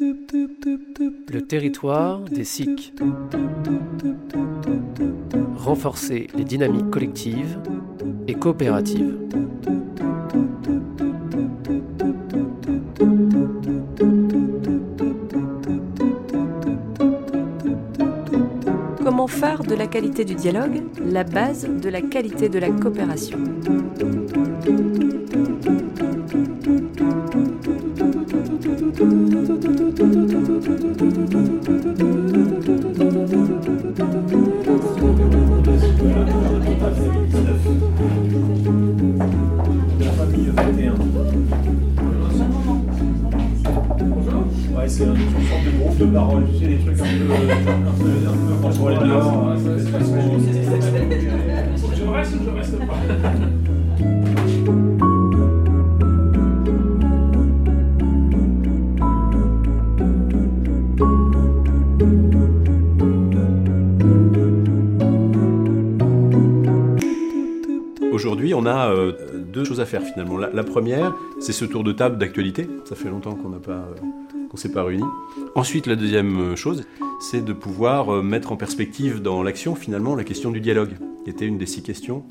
Le territoire des SIC. Renforcer les dynamiques collectives et coopératives. Comment faire de la qualité du dialogue la base de la qualité de la coopération? C'est une sorte de groupe de parole, tu sais, des trucs un peu, un peu, un peu. Je reste ou je reste pas a euh, deux choses à faire finalement. La, première, c'est ce tour de table d'actualité. Ça fait longtemps qu'on n'a pas, euh, s'est pas réunis. Ensuite, la deuxième euh, chose, c'est de pouvoir mettre en perspective dans l'action finalement la question du dialogue, qui était une des six questions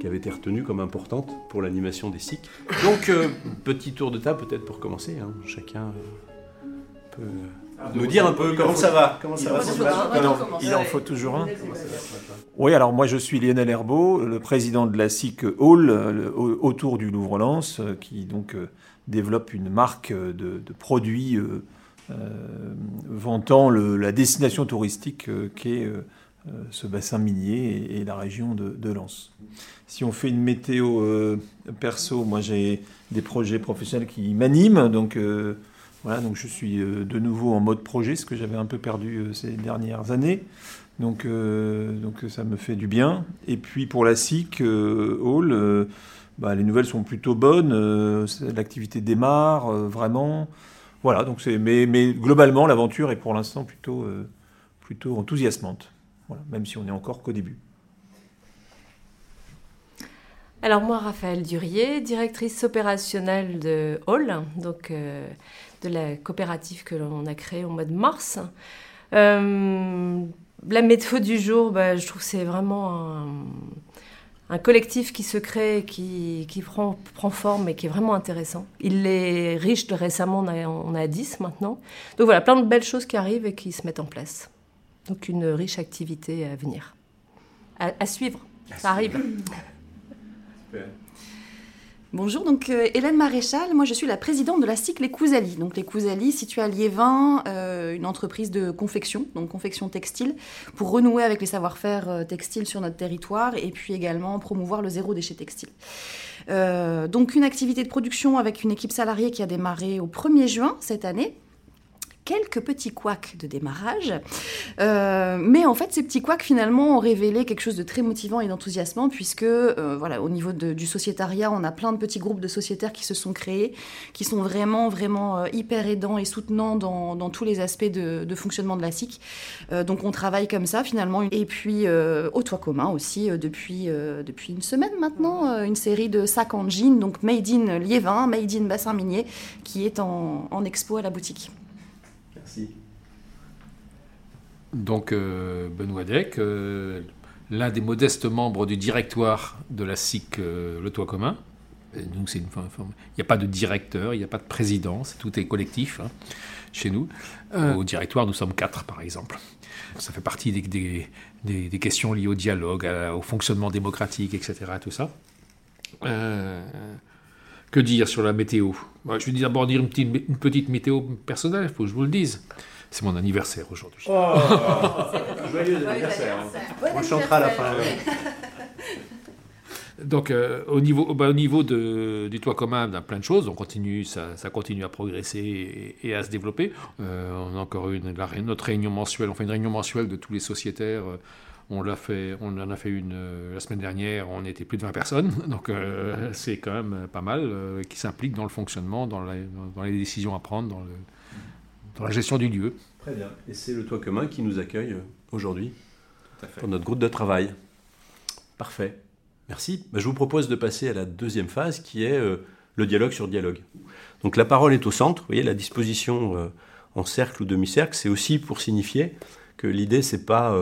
qui avait été retenue comme importante pour l'animation des SIC. Donc, petit tour de table peut-être pour commencer. hein. Chacun peut nous dire un peu comment ça va. Comment ça va Sylvain Il en faut toujours un. Oui, alors moi je suis Lionel Herbeau, le président de la SIC Hall, autour du Louvre-Lens, euh, qui donc euh, développe une marque euh, de, de produits euh, euh, vantant le- la destination touristique euh, qu'est ce bassin minier et, et la région de, de Lens. Si on fait une météo euh, perso, moi j'ai des projets professionnels qui m'animent, donc euh, voilà, donc je suis euh, de nouveau en mode projet, ce que j'avais un peu perdu euh, ces dernières années. Donc, euh, donc ça me fait du bien. Et puis pour la SIC Hall, bah, les nouvelles sont plutôt bonnes. L'activité démarre vraiment. Voilà, donc c'est, mais, mais globalement, l'aventure est pour l'instant plutôt, plutôt enthousiasmante. Voilà, même si on est encore qu'au début. Alors moi, Raphaël Durier, directrice opérationnelle de Hall, donc de la coopérative que l'on a créée au mois de mars. Euh, la méthode du jour, bah, je trouve que c'est vraiment un, un collectif qui se crée, qui, qui prend, prend forme et qui est vraiment intéressant. Il est riche, de récemment on a, on a 10 maintenant. Donc voilà, plein de belles choses qui arrivent et qui se mettent en place. Donc une riche activité à venir. À, à suivre, ça arrive. Bonjour, donc euh, Hélène Maréchal, moi je suis la présidente de la SIC Les Cousali. Donc les Cousali située à Liévin, euh, une entreprise de confection, donc confection textile, pour renouer avec les savoir-faire euh, textiles sur notre territoire et puis également promouvoir le zéro déchet textile. Donc une activité de production avec une équipe salariée qui a démarré au 1er juin cette année. Quelques petits couacs de démarrage. Euh, mais en fait, ces petits couacs, finalement, ont révélé quelque chose de très motivant et d'enthousiasmant, puisque, euh, voilà, au niveau de- du sociétariat, on a plein de petits groupes de sociétaires qui se sont créés, qui sont vraiment, vraiment euh, hyper aidants et soutenants dans, dans tous les aspects de, de fonctionnement de la SIC. Euh, donc, on travaille comme ça, finalement. Et puis, au toit commun aussi, depuis, depuis une semaine maintenant, une série de sacs en jean, donc Made in Liévin, Made in Bassin Minier, qui est en, en expo à la boutique. Merci. Donc euh, Benoît Deck, euh, l'un des modestes membres du directoire de la SIC euh, Le Toit Commun. Et donc c'est une forme- Il n'y a pas de directeur, il n'y a pas de président, c'est- tout est collectif hein, chez nous. Euh, au directoire, nous sommes quatre, par exemple. Ça fait partie des, des- des- des questions liées au dialogue, à- au fonctionnement démocratique, etc. Tout ça. Que dire sur la météo? Je vais d'abord dire une petite, une petite météo personnelle, il faut que je vous le dise. C'est mon anniversaire aujourd'hui. Joyeux anniversaire. On chantera à la fin. Donc, euh, au niveau, bah, au niveau de- du toit commun, on a plein de choses. On continue, ça, ça continue à progresser et, et à se développer. Euh, on a encore une, la notre réunion mensuelle. On fait une réunion mensuelle de tous les sociétaires. Euh, On, l'a fait, on en a fait une euh, la semaine dernière. On était plus de 20 personnes. Donc, euh, c'est quand même pas mal euh, qui s'impliquent dans le fonctionnement, dans, la- dans- dans les décisions à prendre, dans, le, dans la gestion du lieu. Très bien. Et c'est le toit commun qui nous accueille aujourd'hui pour notre groupe de travail. Parfait. Merci. Bah, je vous propose de passer à la deuxième phase qui est euh, le dialogue sur dialogue. Donc la parole est au centre, vous voyez la disposition euh, en cercle ou demi-cercle, c'est aussi pour signifier que l'idée, c'est pas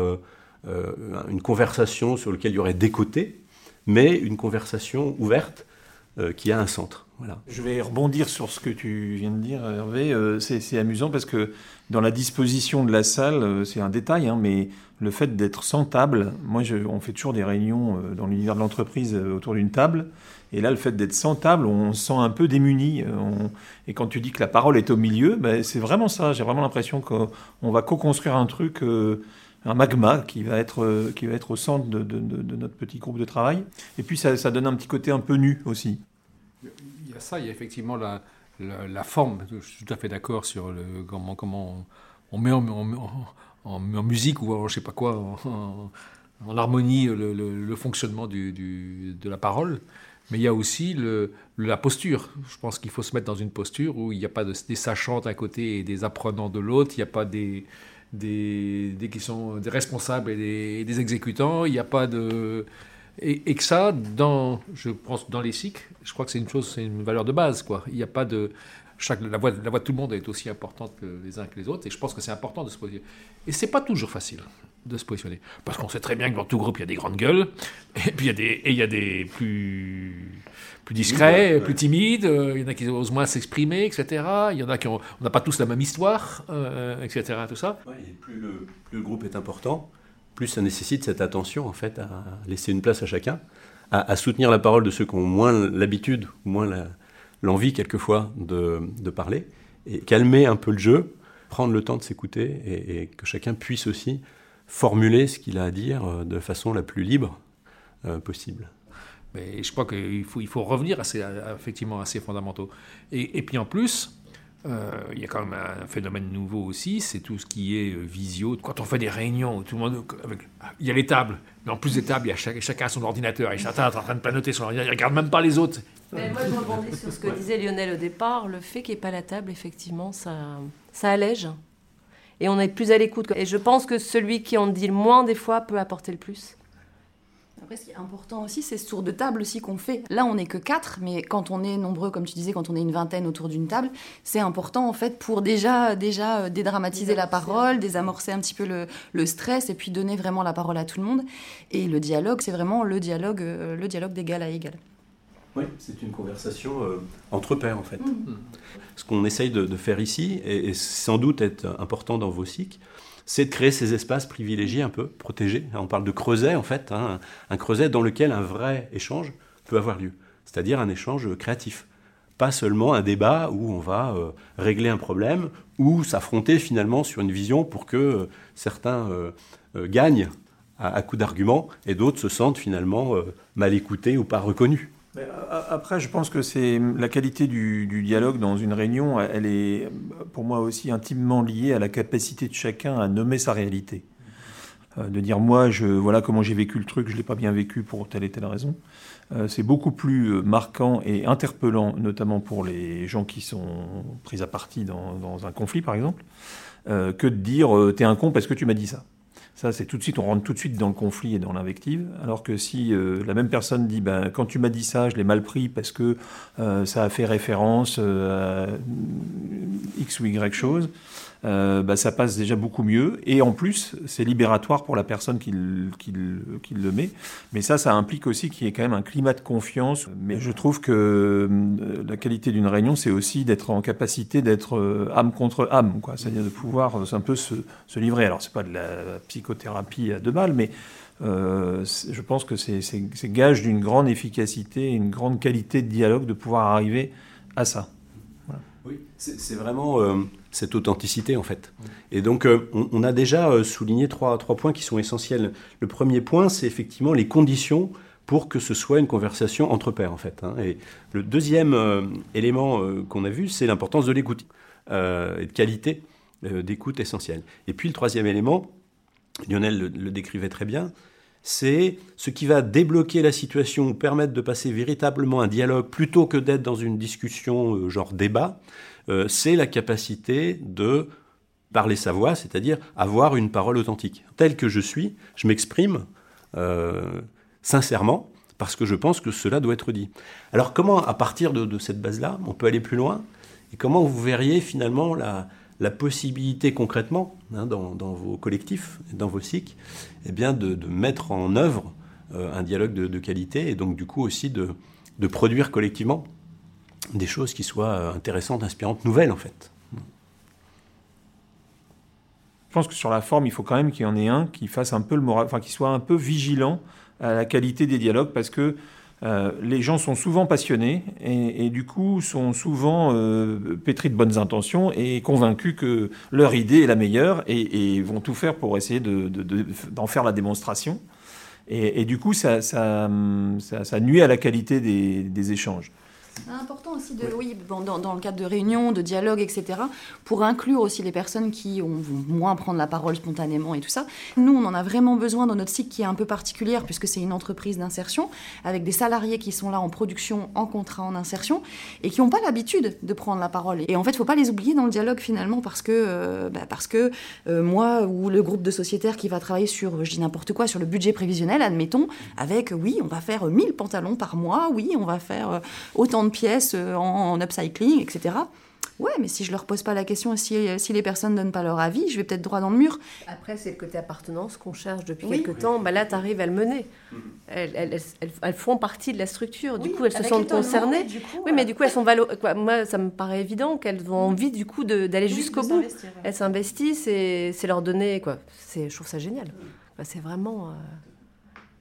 une conversation sur laquelle il y aurait des côtés, mais une conversation ouverte euh, qui a un centre. Voilà. Je vais rebondir sur ce que tu viens de dire, Hervé. Euh, c'est amusant parce que dans la disposition de la salle, euh, c'est un détail, hein, mais le fait d'être sans table, moi, on fait toujours des réunions euh, dans l'univers de l'entreprise euh, autour d'une table. Et là, le fait d'être sans table, on se sent un peu démuni. euh, Et quand tu dis que la parole est au milieu, ben, c'est vraiment ça. J'ai vraiment l'impression qu'on va co-construire un truc, euh, un magma qui va être, euh, qui va être au centre de, notre petit groupe de travail. Et puis, ça, ça donne un petit côté un peu nu aussi. Il y a ça, il y a effectivement la, la, forme. Je suis tout à fait d'accord sur comment, comment on, met en, musique ou en je sais pas quoi, en, harmonie le, fonctionnement du, de la parole. Mais il y a aussi le, la posture. Je pense qu'il faut se mettre dans une posture où il n'y a pas de, des sachants d'un côté et des apprenants de l'autre. Il n'y a pas des, des, qui sont des responsables et des, exécutants. Il n'y a pas de... Et, et que ça, dans, je pense, dans les cycles, je crois que c'est une chose, c'est une valeur de base, quoi. Il n'y a pas de... Chaque, la, voix, la voix de tout le monde est aussi importante que les uns que les autres, et je pense que c'est important de se positionner. Et c'est pas toujours facile de se positionner, parce qu'on sait très bien que dans tout groupe, il y a des grandes gueules, et puis il y a des, et il y a des plus, plus discrets, Ouais. plus timides, euh, il y en a qui osent moins s'exprimer, etc. Il y en a qui ont... On n'a pas tous la même histoire, euh, etc. Tout ça. Ouais, et plus, le, plus le groupe est important, plus ça nécessite cette attention en fait à laisser une place à chacun, à, à soutenir la parole de ceux qui ont moins l'habitude, moins l'envie quelquefois de, de parler, et calmer un peu le jeu, prendre le temps de s'écouter, et, et que chacun puisse aussi formuler ce qu'il a à dire euh, de façon la plus libre euh, possible. Mais je crois qu'il faut, il faut revenir à ces, à- effectivement à ces fondamentaux. Et, et puis en plus, euh, il y a quand même un phénomène nouveau aussi, c'est tout ce qui est visio. Quand on fait des réunions, tout le monde, avec, il y a les tables, mais en plus des tables, il y a chaque- chacun a son ordinateur, et chacun est en train de planoter son ordinateur, il ne regarde même pas les autres. Mais moi, je rebondis sur ce que disait Lionel au départ. Le fait qu'il n'y ait pas la table, effectivement, ça, ça allège. Et on est plus à l'écoute. Et je pense que celui qui en dit le moins, des fois, peut apporter le plus. Après, ce qui est important aussi, c'est ce tour de table aussi qu'on fait. Là, on n'est que quatre, mais quand on est nombreux, comme tu disais, quand on est une vingtaine autour d'une table, c'est important en fait pour déjà, déjà euh, dédramatiser la parole, désamorcer un petit peu le, le stress et puis donner vraiment la parole à tout le monde. Et le dialogue, c'est vraiment le dialogue, euh, le dialogue d'égal à égal. Oui, c'est une conversation euh, entre pairs en fait. Ce qu'on essaye de, de faire ici, et, et sans doute être important dans vos cycles, c'est de créer ces espaces privilégiés un peu, protégés. On parle de creuset en fait, hein, un creuset dans lequel un vrai échange peut avoir lieu, c'est-à-dire un échange créatif. Pas seulement un débat où on va euh, régler un problème ou s'affronter finalement sur une vision pour que euh, certains gagnent à, à coup d'arguments et d'autres se sentent finalement mal écoutés ou pas reconnus. Après, je pense que c'est la qualité du, dialogue dans une réunion, elle est pour moi aussi intimement liée à la capacité de chacun à nommer sa réalité. Euh, De dire moi, je, voilà comment j'ai vécu le truc, je l'ai pas bien vécu pour telle et telle raison. Euh, C'est beaucoup plus euh, marquant et interpellant, notamment pour les gens qui sont pris à partie dans, un conflit, par exemple, que de dire t'es un con parce que tu m'as dit ça. Ça, c'est tout de suite, on rentre tout de suite dans le conflit et dans l'invective. Alors que si euh, la même personne dit, ben, quand tu m'as dit ça, je l'ai mal pris parce que euh, ça a fait référence euh, à X ou Y chose, euh, bah, ça passe déjà beaucoup mieux. Et en plus, c'est libératoire pour la personne qui, le- met. Mais ça, ça implique aussi qu'il y ait quand même un climat de confiance. Mais je trouve que euh, la qualité d'une réunion, c'est aussi d'être en capacité d'être euh, âme contre âme, quoi. C'est-à-dire de pouvoir un peu se, livrer. Alors, c'est pas de la psychothérapie à deux balles, mais je pense que c'est gage d'une grande efficacité, une grande qualité de dialogue de pouvoir arriver à ça. Oui, c'est vraiment cette authenticité en fait. Et donc euh, on, a déjà euh, souligné trois, points qui sont essentiels. Le premier point, c'est effectivement les conditions pour que ce soit une conversation entre pairs en fait. hein. Et le deuxième euh, élément qu'on a vu, c'est l'importance de l'écoute et de qualité d'écoute essentielle. Et puis le troisième élément, Lionel le, décrivait très bien, c'est ce qui va débloquer la situation ou permettre de passer véritablement un dialogue plutôt que d'être dans une discussion genre débat, euh, c'est la capacité de parler sa voix, c'est-à-dire avoir une parole authentique. Tel que je suis, je m'exprime euh, sincèrement parce que je pense que cela doit être dit. Alors comment, à partir de, cette base-là, on peut aller plus loin et comment vous verriez finalement la, possibilité concrètement, hein, dans, vos collectifs, dans vos cycles, eh bien de, mettre en œuvre euh, un dialogue de, qualité et donc du coup aussi de produire collectivement des choses qui soient euh, intéressantes, inspirantes, nouvelles en fait. Je pense que sur la forme, il faut quand même qu'il y en ait un qui fasse un peu le moral, enfin qui soit un peu vigilant à la qualité des dialogues parce que euh, les gens sont souvent passionnés et, du coup sont souvent euh, pétris de bonnes intentions et convaincus que leur idée est la meilleure et, vont tout faire pour essayer d'en faire la démonstration. Et, du coup, ça, nuit à la qualité des échanges. C'est important aussi de, oui, dans, le cadre de réunions, de dialogues, etc., pour inclure aussi les personnes qui vont moins prendre la parole spontanément et tout ça. Nous, on en a vraiment besoin dans notre cycle qui est un peu particulière, puisque c'est une entreprise d'insertion, avec des salariés qui sont là en production, en contrat, en insertion, et qui n'ont pas l'habitude de prendre la parole. Et en fait, il ne faut pas les oublier dans le dialogue finalement, parce que, euh, bah, parce que euh, moi ou le groupe de sociétaires qui va travailler sur, je dis n'importe quoi, sur le budget prévisionnel, admettons, avec, oui, on va faire 1000 pantalons par mois, oui, on va faire euh, autant de pièces euh, en, upcycling, etc. Ouais, mais si je leur pose pas la question, si, si les personnes donnent pas leur avis, je vais peut-être droit dans le mur. Après, c'est le côté appartenance qu'on cherche depuis quelques temps. Bah là, tu arrives à le mener. Mm-hmm. Elles, elles, font partie de la structure. Du coup, elles se sentent concernées. oui, mais du coup, elles sont valo... Moi, ça me paraît évident qu'elles ont envie, du coup, d'aller jusqu'au bout. Elles s'investissent et c'est leur donner. Quoi. Je trouve ça génial. c'est vraiment. Euh,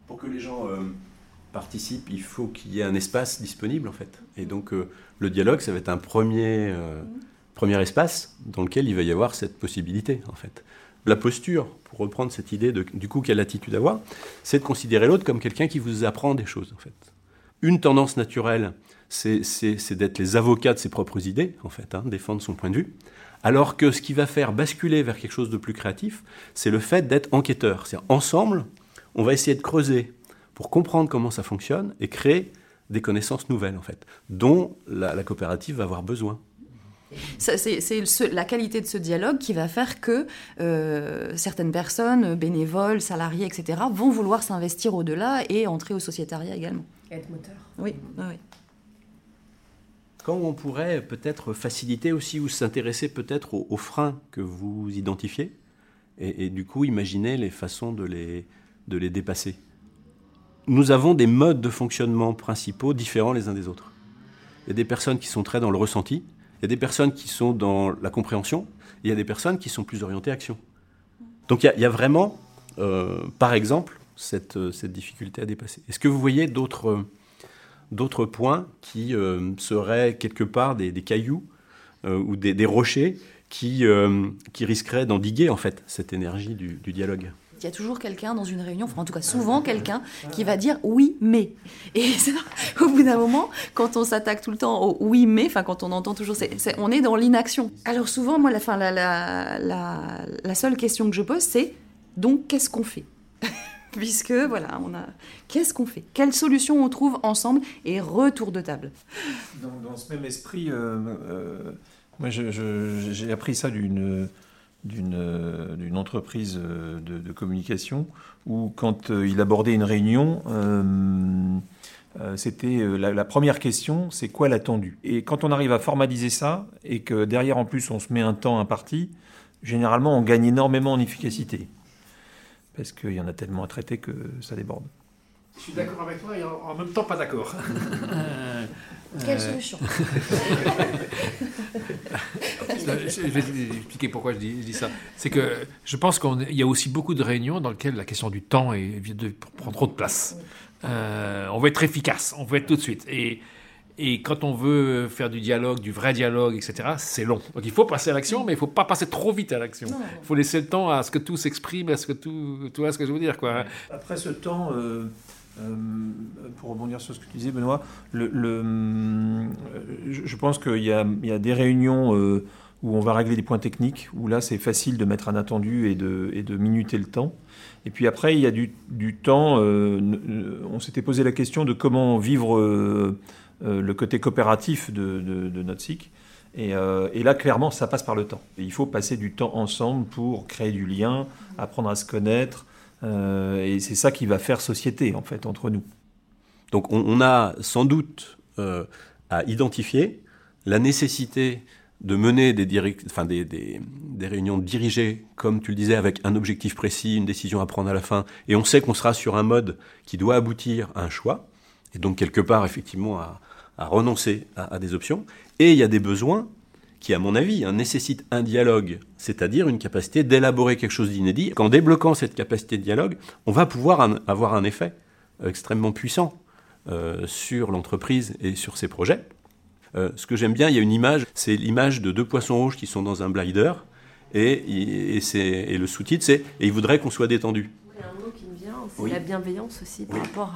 Pour que les gens. Euh, participe, il faut qu'il y ait un espace disponible en fait. Et donc euh, le dialogue, ça va être un premier, euh, premier espace dans lequel il va y avoir cette possibilité en fait. La posture, pour reprendre cette idée de du coup quelle attitude avoir, c'est de considérer l'autre comme quelqu'un qui vous apprend des choses en fait. Une tendance naturelle, c'est d'être les avocats de ses propres idées en fait, hein, défendre son point de vue. Alors que ce qui va faire basculer vers quelque chose de plus créatif, c'est le fait d'être enquêteur. C'est ensemble, on va essayer de creuser pour comprendre comment ça fonctionne et créer des connaissances nouvelles, en fait, dont la, coopérative va avoir besoin. C'est la qualité de ce dialogue qui va faire que euh, certaines personnes, bénévoles, salariés, etc., vont vouloir s'investir au-delà et entrer au sociétariat également. être moteur. Oui, oui. Quand on pourrait peut-être faciliter aussi ou s'intéresser peut-être aux, freins que vous identifiez et, et, du coup imaginer les façons de les, de les dépasser? Nous avons des modes de fonctionnement principaux différents les uns des autres. Il y a des personnes qui sont très dans le ressenti, il y a des personnes qui sont dans la compréhension, il y a des personnes qui sont plus orientées action. Donc il y a, vraiment, euh, par exemple, cette, cette, difficulté à dépasser. Est-ce que vous voyez d'autres d'autres points qui euh, seraient quelque part des, cailloux euh, ou des, rochers qui, qui risqueraient d'endiguer en fait cette énergie du dialogue? Il y a toujours quelqu'un dans une réunion, enfin en tout cas souvent quelqu'un, qui va dire oui mais. Et au bout d'un moment, quand on s'attaque tout le temps au oui mais, enfin quand on entend toujours, on est dans l'inaction. Alors souvent, moi, la, seule question que je pose, c'est donc qu'est-ce qu'on fait? Puisque voilà, on a qu'est-ce qu'on fait? Quelle solution on trouve ensemble? Et retour de table. Dans, ce même esprit, euh, euh, moi j'ai appris ça d'une d'une entreprise euh, de, communication où quand euh, il abordait une réunion, c'était la, première question, c'est quoi l'attendu? Et quand on arrive à formaliser ça et que derrière en plus on se met un temps imparti, généralement on gagne énormément en efficacité parce qu'il y en a tellement à traiter que ça déborde. Je suis d'accord avec toi et en même temps pas d'accord. Quelle solution? Je vais expliquer pourquoi je dis, ça. C'est que je pense qu'il y a aussi beaucoup de réunions dans lesquelles la question du temps est, de, prend trop de place. Euh, on veut être efficace, on veut être tout de suite. Et, et quand on veut faire du dialogue, du vrai dialogue, etc., c'est long. Donc il faut passer à l'action, mais il ne faut pas passer trop vite à l'action. Il faut laisser le temps à ce que tout s'exprime, à ce que tout. Tu vois ce que je veux dire, quoi. Après ce temps. Euh, euh, pour rebondir sur ce que tu disais, Benoît, le, je pense qu'il y, a des réunions où on va régler des points techniques, où là c'est facile de mettre un attendu et de, minuter le temps. Et puis après, il y a du, temps, euh, on s'était posé la question de comment vivre euh, euh, le côté coopératif de, de, notre SIC. Et, là, clairement, ça passe par le temps. il faut passer du temps ensemble pour créer du lien, apprendre à se connaître. Et c'est ça qui va faire société, en fait, entre nous. Donc on, a sans doute à identifier la nécessité de mener des, réunions dirigées, comme tu le disais, avec un objectif précis, une décision à prendre à la fin, et on sait qu'on sera sur un mode qui doit aboutir à un choix, et donc quelque part effectivement à, à renoncer à, à, des options, et il y a des besoins qui, à mon avis, hein, nécessitent un dialogue, c'est-à-dire une capacité d'élaborer quelque chose d'inédit. Qu'en débloquant cette capacité de dialogue, on va pouvoir avoir un effet extrêmement puissant euh, sur l'entreprise et sur ses projets. Euh, ce que j'aime bien, il y a une image, c'est l'image de deux poissons rouges qui sont dans un blinder, et, le sous-titre, c'est « et il voudrait qu'on soit détendu ». C'est oui. la bienveillance aussi par oui. rapport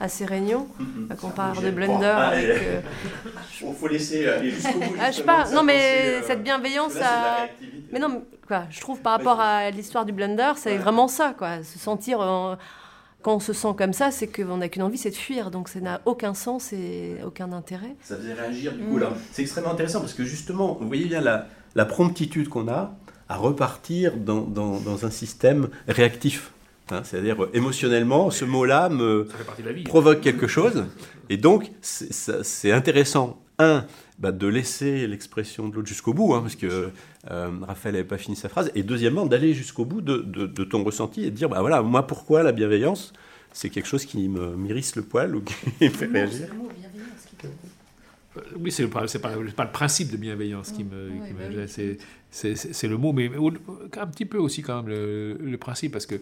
à, à, ces réunions. Mm-hmm. Qu'on parle de blender avec... Euh... Il faut laisser aller jusqu'au bout. Ah, je sais pas, non mais euh, cette bienveillance... Là, à... Mais non, quoi, je trouve par rapport à l'histoire du blender, c'est vraiment ça, quoi, se sentir... En quand on se sent comme ça, c'est qu'on n'a qu'une envie, c'est de fuir. Donc ça n'a aucun sens et aucun intérêt. Ça faisait réagir du coup là. C'est extrêmement intéressant parce que justement, vous voyez bien la, la promptitude qu'on a à repartir dans, dans, dans un système réactif. Hein, C'est-à-dire émotionnellement, ce mot-là me provoque quelque chose. Et donc c'est intéressant, un, bah, de laisser l'expression de l'autre jusqu'au bout, hein, parce que euh, Raphaël n'avait pas fini sa phrase, et deuxièmement, d'aller jusqu'au bout de, de, de, ton ressenti et de dire, bah voilà, moi pourquoi la bienveillance, c'est quelque chose qui me m'irrisse le poil ou qui me fait réagir? Oui, c'est pas, pas, pas, le principe de bienveillance qui me, oui, qui me bah oui. c'est le mot, mais un petit peu aussi quand même le, le principe, parce que euh,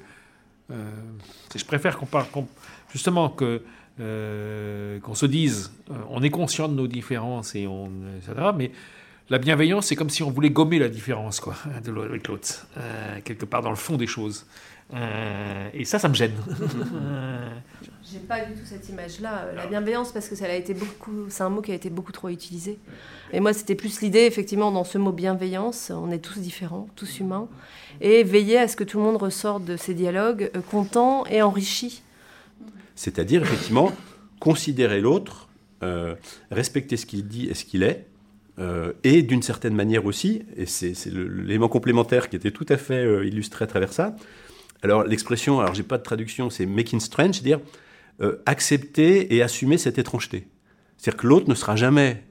je préfère qu'on parle, justement euh, qu'on se dise, euh, on est conscient de nos différences et on, etc. Mais la bienveillance, c'est comme si on voulait gommer la différence, quoi, de l'autre avec l'autre, euh, quelque part dans le fond des choses. Euh, et ça, ça me gêne. J'ai pas du tout cette image-là. La bienveillance, parce que ça a été beaucoup, c'est un mot qui a été beaucoup trop utilisé. Et moi, c'était plus l'idée, effectivement, dans ce mot bienveillance, on est tous différents, tous humains, et veiller à ce que tout le monde ressorte de ces dialogues euh, content et enrichi. C'est-à-dire, effectivement, considérer l'autre, euh, respecter ce qu'il dit et ce qu'il est, euh, et d'une certaine manière aussi, et c'est l'élément complémentaire qui était tout à fait euh, illustré à travers ça. Alors l'expression, alors j'ai pas de traduction, c'est making strange, c'est-à-dire euh, accepter et assumer cette étrangeté. C'est-à-dire que l'autre ne sera jamais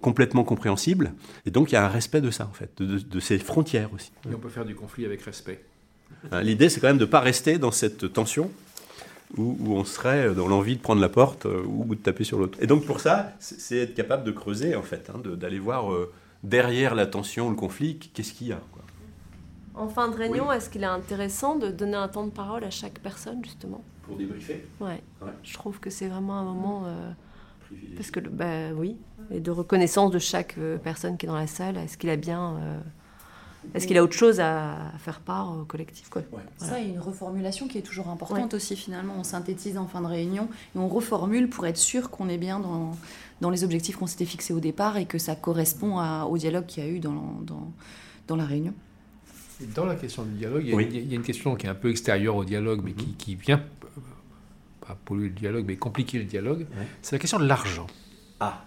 complètement compréhensible, et donc il y a un respect de ça en fait, de, de, de ces frontières aussi. Et on peut faire du conflit avec respect. L'idée, c'est quand même de ne pas rester dans cette tension où, où, on serait dans l'envie de prendre la porte euh, ou de taper sur l'autre. Et donc pour ça, c'est être capable de creuser, en fait, hein, d'aller voir euh, derrière la tension, le conflit, qu'est-ce qu'il y a. Quoi. En fin de réunion, oui. est-ce qu'il est intéressant de donner un temps de parole à chaque personne, justement? Pour débriefer? Ouais. ouais. Je trouve que c'est vraiment un moment... Euh, parce que, bah oui, et de reconnaissance de chaque personne qui est dans la salle, est-ce qu'il a bien... Euh, est-ce qu'il a autre chose à faire part au collectif quoi ouais. voilà. Ça, il y a une reformulation qui est toujours importante ouais. aussi finalement. On synthétise en fin de réunion et on reformule pour être sûr qu'on est bien dans, dans les objectifs qu'on s'était fixés au départ et que ça correspond à, au dialogue qu'il y a eu dans, dans, dans la réunion. Et dans la question du dialogue, il y, a, oui. il y, a, une question qui est un peu extérieure au dialogue, mais qui, qui vient, pas polluer le dialogue, mais compliquer le dialogue. Ouais. C'est la question de l'argent. Ah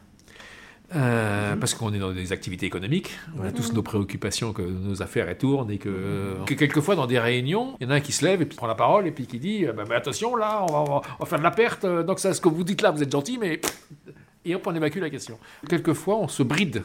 euh, mmh. Parce qu'on est dans des activités économiques, on a tous mmh. nos préoccupations, que nos affaires elles tournent et que, mmh. que, quelquefois dans des réunions, il y en a un qui se lève et puis prend la parole et puis qui dit bah, bah, attention là, on va, on va, faire de la perte, donc ça, ce que vous dites là, vous êtes gentil, mais et hop, on évacue la question. Quelquefois, on se bride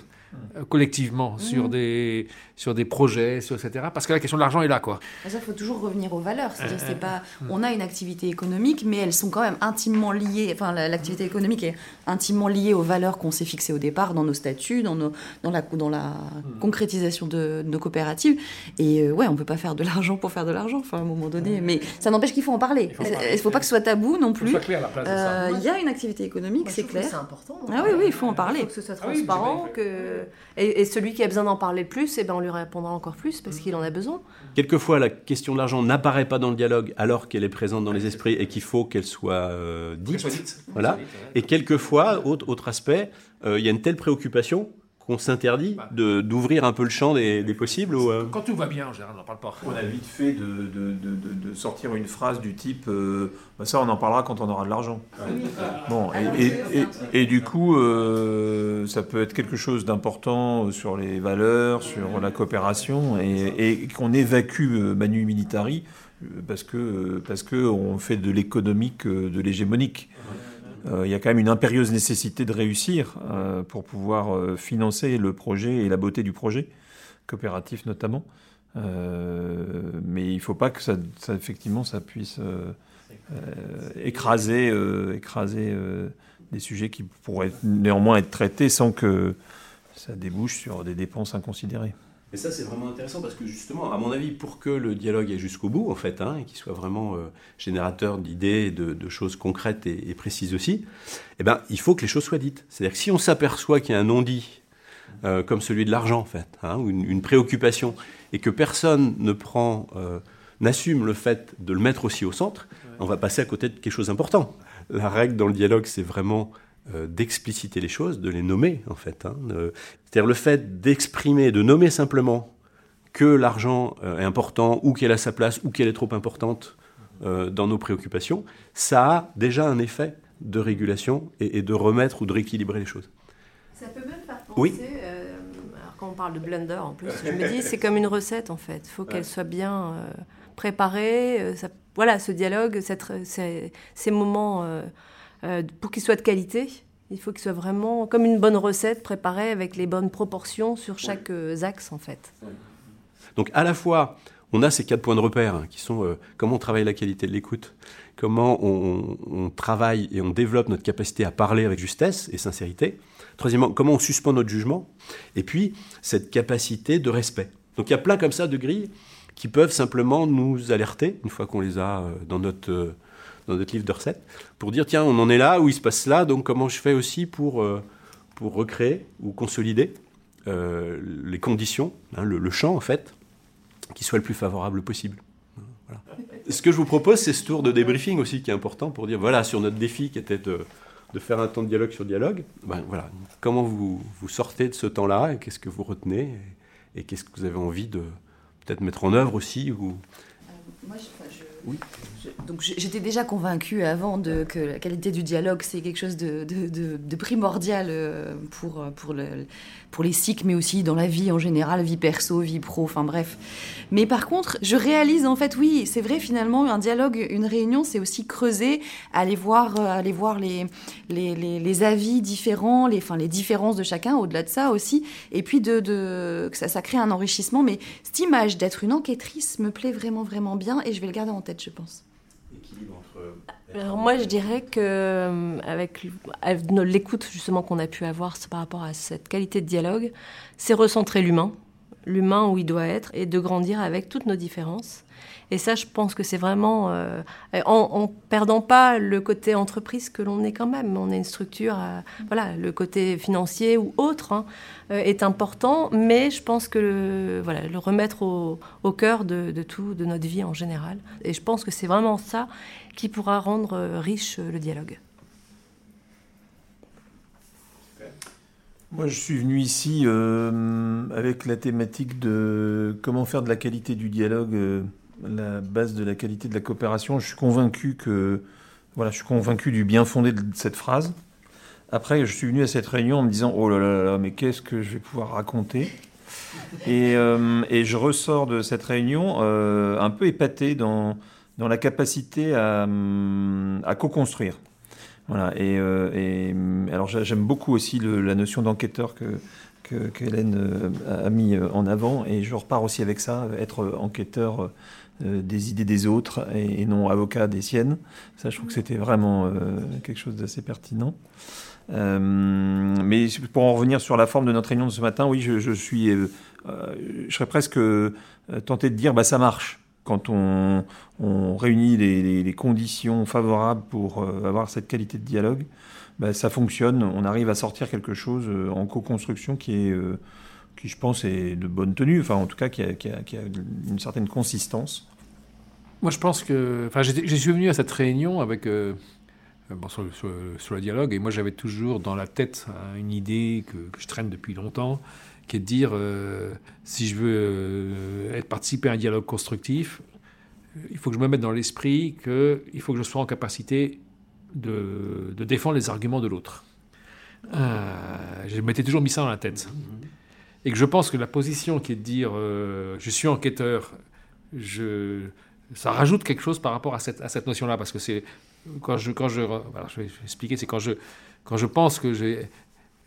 euh, collectivement mmh. sur, des, sur des projets, sur, etc. Parce que la question de l'argent est là. Quoi. Ça, il faut toujours revenir aux valeurs. C'est-à-dire, euh, c'est pas, mmh. on a une activité économique, mais elles sont quand même intimement liées. Enfin, l'activité économique est intimement liée aux valeurs qu'on s'est fixées au départ dans nos statuts, dans, nos, dans la, dans la mmh. concrétisation de, de, nos coopératives. Et euh, ouais, on peut pas faire de l'argent pour faire de l'argent, enfin, à un moment donné. Mais ça n'empêche qu'il faut en parler. Il ne faut pas que ce soit tabou non plus. Il euh, y a une activité économique, c'est clair. C'est important. Ah oui, oui, il faut en parler. Il faut que ce soit transparent, ah, oui, que et, et, celui qui a besoin d'en parler plus, eh ben on lui répondra encore plus parce qu'il en a besoin. Quelquefois, la question de l'argent n'apparaît pas dans le dialogue alors qu'elle est présente dans les esprits et qu'il faut qu'elle soit euh, dite. Soit dite. Voilà. Et quelquefois, autre, autre aspect, euh, il y a une telle préoccupation qu'on s'interdit d'ouvrir un peu le champ des, des possibles ou, euh... Quand tout va bien, en général, on n'en parle pas. On a vite fait de, de, de, de sortir une phrase du type euh, bah ça, on en parlera quand on aura de l'argent. Oui. Bon, et, et, et, et, du coup, euh, ça peut être quelque chose d'important sur les valeurs, sur la coopération, et, qu'on évacue euh, Manu Militari parce que parce que on fait de l'économique de l'hégémonique. Euh, il y a quand même une impérieuse nécessité de réussir euh, pour pouvoir euh, financer le projet et la beauté du projet, coopératif notamment. mais il ne faut pas que ça, effectivement ça puisse écraser, écraser des sujets qui pourraient néanmoins être traités sans que ça débouche sur des dépenses inconsidérées. Et ça, c'est vraiment intéressant parce que justement, à mon avis, pour que le dialogue aille jusqu'au bout, en fait, hein, et qu'il soit vraiment euh, générateur d'idées, de, de, choses concrètes et, précises aussi, eh ben, il faut que les choses soient dites. C'est-à-dire que si on s'aperçoit qu'il y a un non-dit, euh, comme celui de l'argent, en fait, hein, ou une, préoccupation, et que personne ne prend, euh, n'assume le fait de le mettre aussi au centre, on va passer à côté de quelque chose d'important. La règle dans le dialogue, c'est vraiment d'expliciter les choses, de les nommer en fait. Hein, c'est-à-dire le fait d'exprimer, de nommer simplement que l'argent euh, est important ou qu'elle a sa place ou qu'elle est trop importante euh, dans nos préoccupations, ça a déjà un effet de régulation et, de remettre ou de rééquilibrer les choses. Ça peut même faire penser, oui. alors quand on parle de blender en plus, je me dis c'est comme une recette en fait, il faut qu'elle soit bien préparée, voilà ce dialogue, cette, ces, ces moments euh, pour qu'il soit de qualité, il faut qu'il soit vraiment comme une bonne recette préparée avec les bonnes proportions sur chaque euh, axe en fait. Donc à la fois, on a ces quatre points de repère hein, qui sont euh, comment on travaille la qualité de l'écoute, comment on, travaille et on développe notre capacité à parler avec justesse et sincérité. Troisièmement, comment on suspend notre jugement. Et puis, cette capacité de respect. Donc il y a plein comme ça de grilles qui peuvent simplement nous alerter, une fois qu'on les a dans notre dans notre livre de recettes, pour dire tiens, on en est là, où il se passe là, donc comment je fais aussi pour, euh, pour recréer ou consolider euh, les conditions, hein, le, champ en fait, qui soit le plus favorable possible. Ce que je vous propose, c'est ce tour de débriefing aussi qui est important pour dire voilà, sur notre défi qui était de, de faire un temps de dialogue sur dialogue, ben, voilà, comment vous, vous sortez de ce temps-là et qu'est-ce que vous retenez et, qu'est-ce que vous avez envie de peut-être mettre en œuvre aussi ou... Euh, moi, je, oui donc j'étais déjà convaincue avant de, que la qualité du dialogue, c'est quelque chose de, de, primordial euh, pour, pour, le, pour les cycles, mais aussi dans la vie en général, vie perso, vie pro, enfin bref. Mais par contre, je réalise en fait, oui, c'est vrai finalement, un dialogue, une réunion, c'est aussi creuser, aller voir, euh, aller voir les, les, les, avis différents, les, enfin, les différences de chacun, au-delà de ça aussi, et puis de, de, que ça, ça crée un enrichissement. Mais cette image d'être une enquêtrice me plaît vraiment, vraiment bien, et je vais le garder en tête, je pense. Alors moi, je dirais que euh, avec l'écoute justement qu'on a pu avoir par rapport à cette qualité de dialogue, c'est recentrer l'humain, l'humain où il doit être, et de grandir avec toutes nos différences. Et ça, je pense que c'est vraiment euh, en, perdant pas le côté entreprise que l'on est quand même. On est une structure, euh, voilà, le côté financier ou autre hein, euh, est important, mais je pense que le, voilà, le remettre au, au cœur de, de, tout, de notre vie en général. Et je pense que c'est vraiment ça qui pourra rendre riche le dialogue. Moi, je suis venu ici avec la thématique de comment faire de la qualité du dialogue la base de la qualité de la coopération. Je suis convaincu que voilà, je suis convaincu du bien fondé de cette phrase. Après, je suis venu à cette réunion en me disant oh là là là, mais qu'est-ce que je vais pouvoir raconter? Et, euh, et, je ressors de cette réunion euh, un peu épaté dans, dans la capacité à, à co-construire. Voilà. Et, euh, et alors j'aime beaucoup aussi la notion d'enquêteur que a mis en avant et je repars aussi avec ça, être enquêteur des idées des autres et, non avocat des siennes. Ça, je trouve que c'était vraiment euh, quelque chose d'assez pertinent. Euh, mais pour en revenir sur la forme de notre réunion de ce matin, oui, je, suis, je serais presque tenté de dire, bah, ça marche quand on, réunit les, conditions favorables pour avoir cette qualité de dialogue, bah, ça fonctionne. On arrive à sortir quelque chose en co-construction qui est qui je pense est de bonne tenue, enfin en tout cas qui a, qui a, une certaine consistance. Moi je pense que, enfin je suis venu à cette réunion avec, euh, bon, sur, sur, le dialogue, et moi j'avais toujours dans la tête hein, une idée que, je traîne depuis longtemps, qui est de dire, euh, si je veux euh, être participer à un dialogue constructif, il faut que je me mette dans l'esprit qu'il faut que je sois en capacité de, de défendre les arguments de l'autre. je m'étais toujours mis ça dans la tête. Et que je pense que la position qui est de dire euh, je suis enquêteur, je, ça rajoute quelque chose par rapport à cette, à cette notion-là, parce que c'est quand je, quand je, voilà, je vais expliquer, c'est quand je, quand je pense que j'ai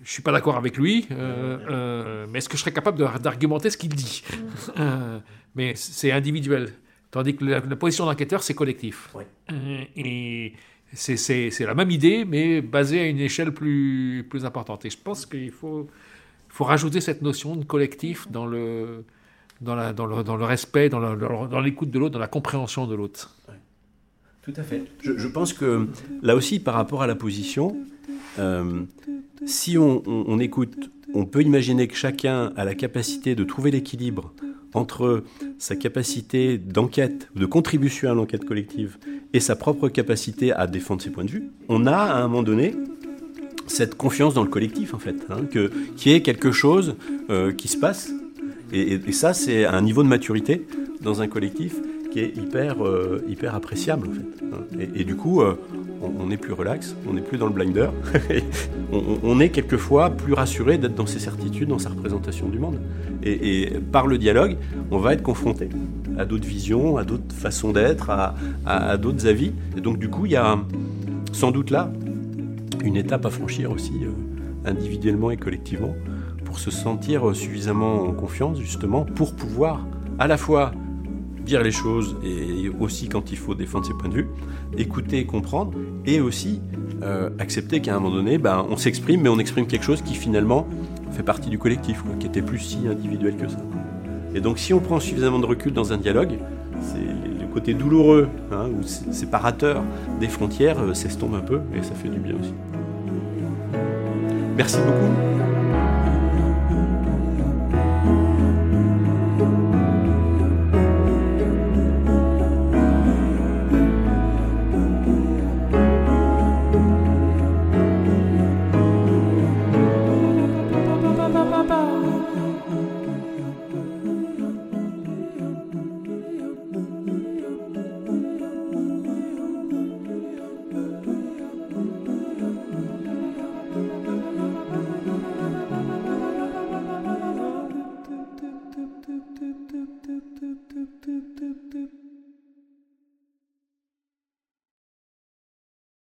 je suis pas d'accord avec lui, euh, euh, mais est-ce que je serais capable d'argumenter ce qu'il dit? Euh, Mais c'est individuel. Tandis que la, position d'enquêteur, c'est collectif. et c'est la même idée, mais basée à une échelle plus, plus importante. Et je pense qu'il faut, faut rajouter cette notion de collectif dans le, dans, le, dans le respect, dans l'écoute de l'autre, dans la compréhension de l'autre. Tout à fait. Je, je, pense que là aussi, par rapport à la position, si on, écoute, on peut imaginer que chacun a la capacité de trouver l'équilibre entre sa capacité d'enquête, de contribution à l'enquête collective et sa propre capacité à défendre ses points de vue. On a à un moment donné cette confiance dans le collectif en fait, hein, que, qui est quelque chose euh, qui se passe. et ça, c'est un niveau de maturité dans un collectif qui est hyper, euh, hyper appréciable en fait. Et, du coup, euh, on, est plus relax, on n'est plus dans le blinder, on, est quelquefois plus rassuré d'être dans ses certitudes, dans sa représentation du monde. Et, par le dialogue, on va être confronté à d'autres visions, à d'autres façons d'être, à, d'autres avis. Et donc du coup, il y a sans doute là une étape à franchir aussi, euh, individuellement et collectivement, pour se sentir suffisamment en confiance justement pour pouvoir à la fois dire les choses et aussi quand il faut défendre ses points de vue, écouter et comprendre, et aussi euh, accepter qu'à un moment donné, ben, on s'exprime, mais on exprime quelque chose qui finalement fait partie du collectif, qui était plus si individuel que ça. Et donc si on prend suffisamment de recul dans un dialogue, c'est côté douloureux hein, ou séparateur des frontières euh, s'estompe un peu et ça fait du bien aussi. Merci beaucoup.